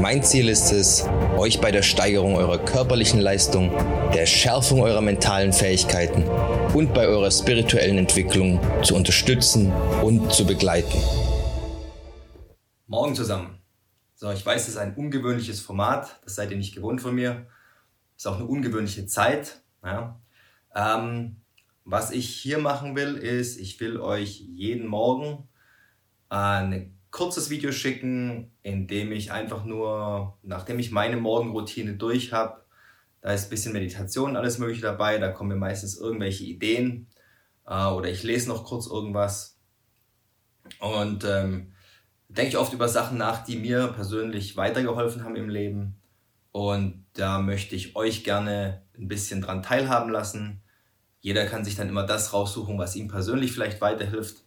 Mein Ziel ist es, euch bei der Steigerung eurer körperlichen Leistung, der Schärfung eurer mentalen Fähigkeiten und bei eurer spirituellen Entwicklung zu unterstützen und zu begleiten. Morgen zusammen. So, ich weiß, es ist ein ungewöhnliches Format, das seid ihr nicht gewohnt von mir. Ist auch eine ungewöhnliche Zeit. Ja. Ähm, was ich hier machen will, ist, ich will euch jeden Morgen ein kurzes Video schicken, in dem ich einfach nur, nachdem ich meine Morgenroutine durch habe, da ist ein bisschen Meditation, alles mögliche dabei. Da kommen mir meistens irgendwelche Ideen äh, oder ich lese noch kurz irgendwas. Und ähm, denke ich oft über Sachen nach, die mir persönlich weitergeholfen haben im Leben. Und da möchte ich euch gerne ein bisschen dran teilhaben lassen. Jeder kann sich dann immer das raussuchen, was ihm persönlich vielleicht weiterhilft.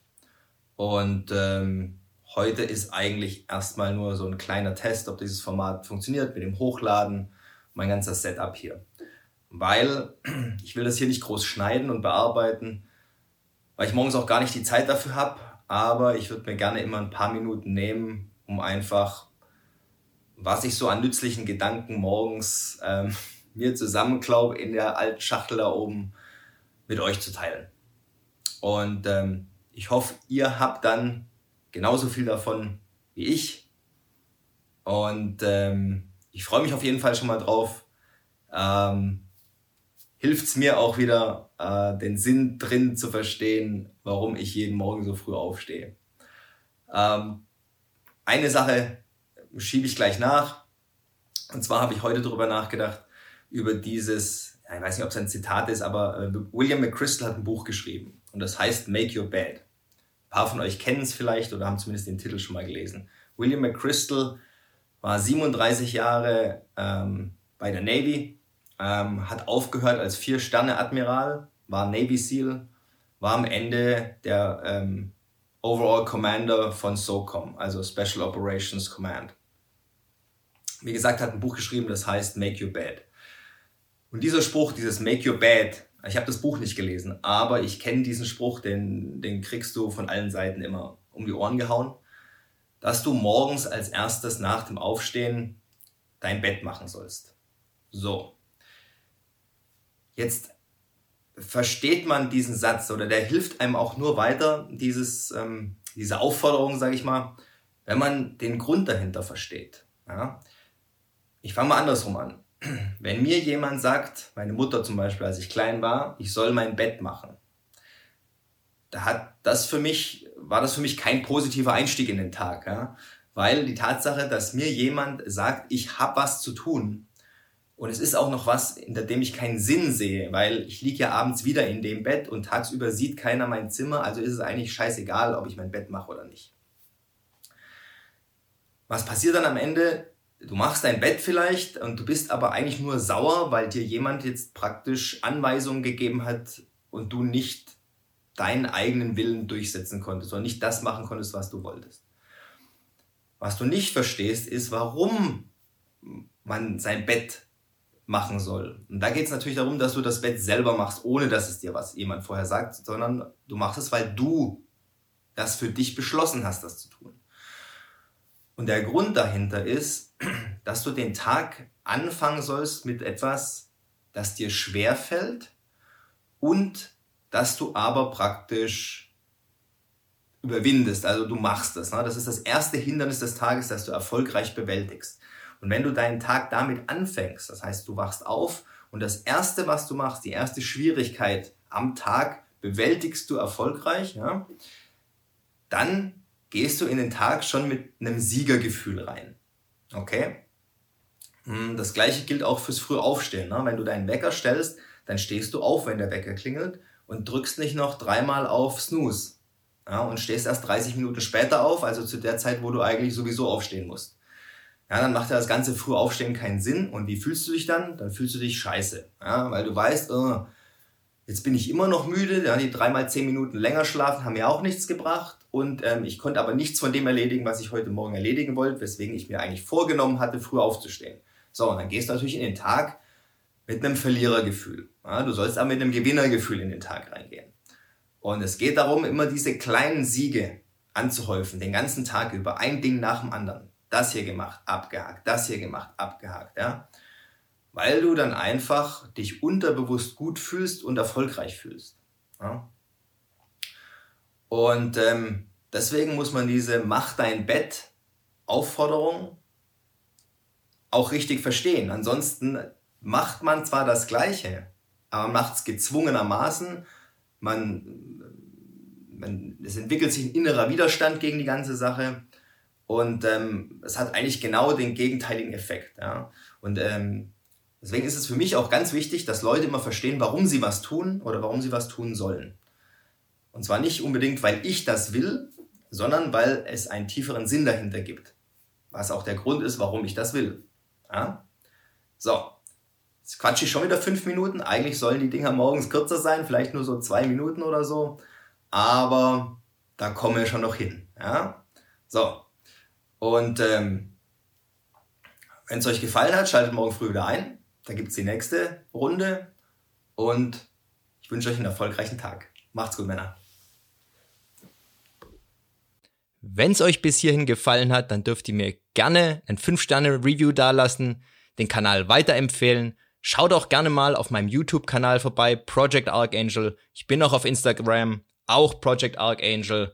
Und ähm, heute ist eigentlich erstmal nur so ein kleiner Test, ob dieses Format funktioniert mit dem Hochladen mein ganzer Setup hier. Weil ich will das hier nicht groß schneiden und bearbeiten, weil ich morgens auch gar nicht die Zeit dafür habe. Aber ich würde mir gerne immer ein paar Minuten nehmen, um einfach, was ich so an nützlichen Gedanken morgens ähm, mir zusammenklaube in der alten Schachtel da oben, mit euch zu teilen. Und ähm, ich hoffe, ihr habt dann genauso viel davon wie ich. Und ähm, ich freue mich auf jeden Fall schon mal drauf. Ähm, Hilft es mir auch wieder, äh, den Sinn drin zu verstehen, warum ich jeden Morgen so früh aufstehe. Ähm, eine Sache schiebe ich gleich nach. Und zwar habe ich heute darüber nachgedacht, über dieses, ich weiß nicht, ob es ein Zitat ist, aber äh, William McChrystal hat ein Buch geschrieben und das heißt Make Your Bed. Ein paar von euch kennen es vielleicht oder haben zumindest den Titel schon mal gelesen. William McChrystal war 37 Jahre ähm, bei der Navy, ähm, hat aufgehört als Vier-Sterne-Admiral, war Navy SEAL, war am Ende der ähm, Overall Commander von SOCOM, also Special Operations Command. Wie gesagt, hat ein Buch geschrieben, das heißt Make Your Bed. Und dieser Spruch, dieses Make Your Bed, ich habe das Buch nicht gelesen, aber ich kenne diesen Spruch, den, den kriegst du von allen Seiten immer um die Ohren gehauen dass du morgens als erstes nach dem Aufstehen dein Bett machen sollst. So. Jetzt versteht man diesen Satz oder der hilft einem auch nur weiter, dieses, ähm, diese Aufforderung, sage ich mal, wenn man den Grund dahinter versteht. Ja? Ich fange mal andersrum an. Wenn mir jemand sagt, meine Mutter zum Beispiel, als ich klein war, ich soll mein Bett machen, da hat das für mich, war das für mich kein positiver Einstieg in den Tag, ja? weil die Tatsache, dass mir jemand sagt, ich habe was zu tun und es ist auch noch was, hinter dem ich keinen Sinn sehe, weil ich liege ja abends wieder in dem Bett und tagsüber sieht keiner mein Zimmer, also ist es eigentlich scheißegal, ob ich mein Bett mache oder nicht. Was passiert dann am Ende? Du machst dein Bett vielleicht und du bist aber eigentlich nur sauer, weil dir jemand jetzt praktisch Anweisungen gegeben hat und du nicht deinen eigenen Willen durchsetzen konntest oder nicht das machen konntest, was du wolltest. Was du nicht verstehst, ist, warum man sein Bett machen soll. Und da geht es natürlich darum, dass du das Bett selber machst, ohne dass es dir was jemand vorher sagt, sondern du machst es, weil du das für dich beschlossen hast, das zu tun. Und der Grund dahinter ist, dass du den Tag anfangen sollst mit etwas, das dir schwer fällt und dass du aber praktisch überwindest, also du machst es. Ne? Das ist das erste Hindernis des Tages, das du erfolgreich bewältigst. Und wenn du deinen Tag damit anfängst, das heißt, du wachst auf und das erste, was du machst, die erste Schwierigkeit am Tag bewältigst du erfolgreich, ja, dann gehst du in den Tag schon mit einem Siegergefühl rein. Okay? Hm, das gleiche gilt auch fürs Frühaufstehen. Ne? Wenn du deinen Wecker stellst, dann stehst du auf, wenn der Wecker klingelt und drückst nicht noch dreimal auf Snooze. Ja, und stehst erst 30 Minuten später auf, also zu der Zeit, wo du eigentlich sowieso aufstehen musst. Ja, dann macht ja das ganze früh Aufstehen keinen Sinn. Und wie fühlst du dich dann? Dann fühlst du dich scheiße. Ja, weil du weißt, oh, Jetzt bin ich immer noch müde, ja, die dreimal zehn Minuten länger schlafen haben mir auch nichts gebracht und ähm, ich konnte aber nichts von dem erledigen, was ich heute Morgen erledigen wollte, weswegen ich mir eigentlich vorgenommen hatte, früh aufzustehen. So, und dann gehst du natürlich in den Tag mit einem Verlierergefühl. Ja, du sollst aber mit einem Gewinnergefühl in den Tag reingehen. Und es geht darum, immer diese kleinen Siege anzuhäufen, den ganzen Tag über, ein Ding nach dem anderen. Das hier gemacht, abgehakt, das hier gemacht, abgehakt, ja weil du dann einfach dich unterbewusst gut fühlst und erfolgreich fühlst. Ja? Und ähm, deswegen muss man diese Mach dein Bett Aufforderung auch richtig verstehen. Ansonsten macht man zwar das Gleiche, aber macht es gezwungenermaßen. Man, man, es entwickelt sich ein innerer Widerstand gegen die ganze Sache und ähm, es hat eigentlich genau den gegenteiligen Effekt. Ja? Und ähm, Deswegen ist es für mich auch ganz wichtig, dass Leute immer verstehen, warum sie was tun oder warum sie was tun sollen. Und zwar nicht unbedingt, weil ich das will, sondern weil es einen tieferen Sinn dahinter gibt. Was auch der Grund ist, warum ich das will. Ja? So, jetzt quatsche ich schon wieder fünf Minuten. Eigentlich sollen die Dinger morgens kürzer sein, vielleicht nur so zwei Minuten oder so. Aber da kommen wir schon noch hin. Ja? So, und ähm, wenn es euch gefallen hat, schaltet morgen früh wieder ein. Da gibt es die nächste Runde und ich wünsche euch einen erfolgreichen Tag. Macht's gut, Männer. Wenn es euch bis hierhin gefallen hat, dann dürft ihr mir gerne ein 5-Sterne-Review dalassen, den Kanal weiterempfehlen. Schaut auch gerne mal auf meinem YouTube-Kanal vorbei, Project Archangel. Ich bin auch auf Instagram, auch Project Archangel.